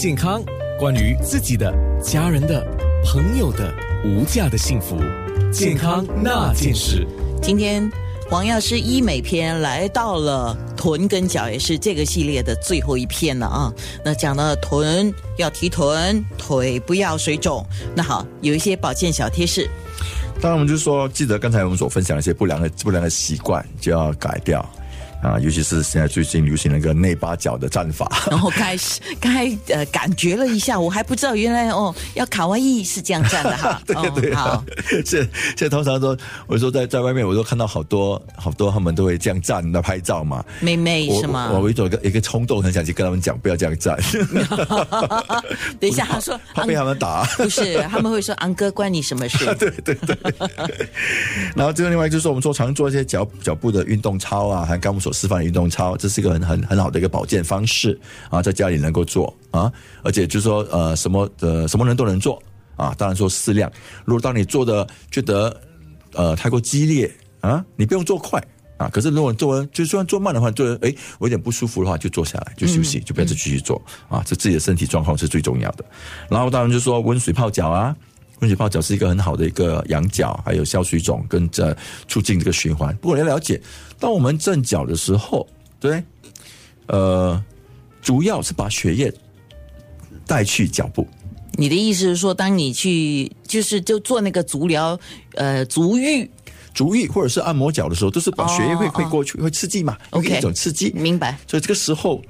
健康，关于自己的、家人的、朋友的无价的幸福，健康那件事。今天王药师医美篇来到了臀跟脚，也是这个系列的最后一篇了啊。那讲了臀要提臀，腿不要水肿。那好，有一些保健小贴士。当然，我们就说，记得刚才我们所分享的一些不良的不良的习惯，就要改掉。啊，尤其是现在最近流行那个内八角的战法，然后开始开呃感觉了一下，我还不知道原来哦要卡哇伊是这样站的哈。对对好，现现在通常说，我说在在外面，我都看到好多好多他们都会这样站来拍照嘛。妹妹是吗？我我有一个一个冲动，很想去跟他们讲，不要这样站。等一下，他说怕被他们打，不是他们会说昂哥关你什么事？对对对。然后这个另外就是我们说常做一些脚脚步的运动操啊，还有刚我们说。示范运动操，这是一个很很很好的一个保健方式啊，在家里能够做啊，而且就是说呃，什么呃什么人都能做啊，当然说适量。如果当你做的觉得呃太过激烈啊，你不用做快啊，可是如果做就算做慢的话，做哎我有点不舒服的话，就坐下来就休息，就不要再继续做啊，这自己的身体状况是最重要的。然后当然就是说温水泡脚啊。温水泡脚是一个很好的一个养脚，还有消水肿，跟这促进这个循环。不过你要了解，当我们正脚的时候，对，呃，主要是把血液带去脚部。你的意思是说，当你去就是就做那个足疗，呃，足浴、足浴或者是按摩脚的时候，都是把血液会会过去，会刺激嘛？OK，一种刺激，明白。所以这个时候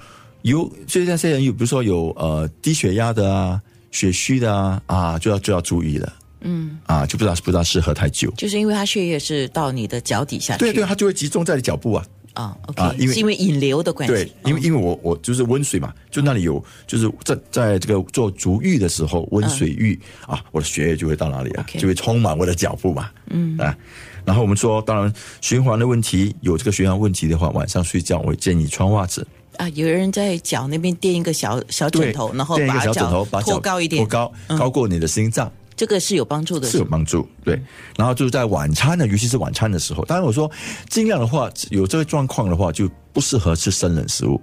有，所以那些人有，比如说有呃低血压的啊。血虚的啊啊，就要就要注意了。嗯，啊，就不知道不知道适合太久，就是因为它血液是到你的脚底下去，对对，它就会集中在你脚部啊。啊，OK，因为因为引流的关系。对，因为因为我我就是温水嘛，就那里有，就是在在这个做足浴的时候，温水浴啊，我的血液就会到哪里啊，就会充满我的脚部嘛。嗯啊，然后我们说，当然循环的问题有这个循环问题的话，晚上睡觉我建议穿袜子。啊，有人在脚那边垫一个小小枕头，然后把脚托高一点，托高高过你的心脏，这个是有帮助的，是有帮助。对，然后就是在晚餐呢，尤其是晚餐的时候，当然我说尽量的话，有这个状况的话，就不适合吃生冷食物。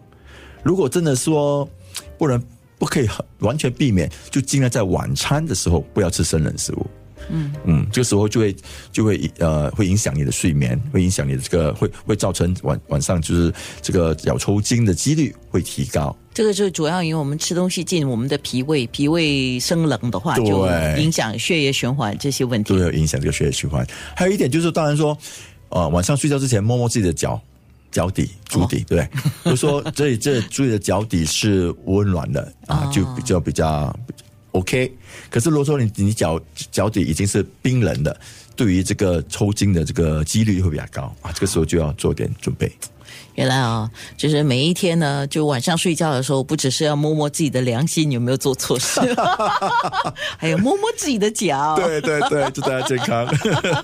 如果真的说不能不可以完全避免，就尽量在晚餐的时候不要吃生冷食物。嗯嗯，这个时候就会就会呃，会影响你的睡眠，会影响你的这个，会会造成晚晚上就是这个脚抽筋的几率会提高。这个就主要因为我们吃东西进我们的脾胃，脾胃生冷的话，就影响血液循环这些问题，都有影响这个血液循环。还有一点就是，当然说，呃，晚上睡觉之前摸摸自己的脚脚底、足底，对不对？就说这这注意的脚底是温暖的啊，就比较比较。OK，可是如果说你你脚脚底已经是冰冷的，对于这个抽筋的这个几率会比较高啊，这个时候就要做点准备。原来啊，就是每一天呢，就晚上睡觉的时候，不只是要摸摸自己的良心有没有做错事，还有摸摸自己的脚。对对对，祝大家健康，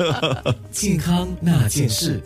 健康那件事。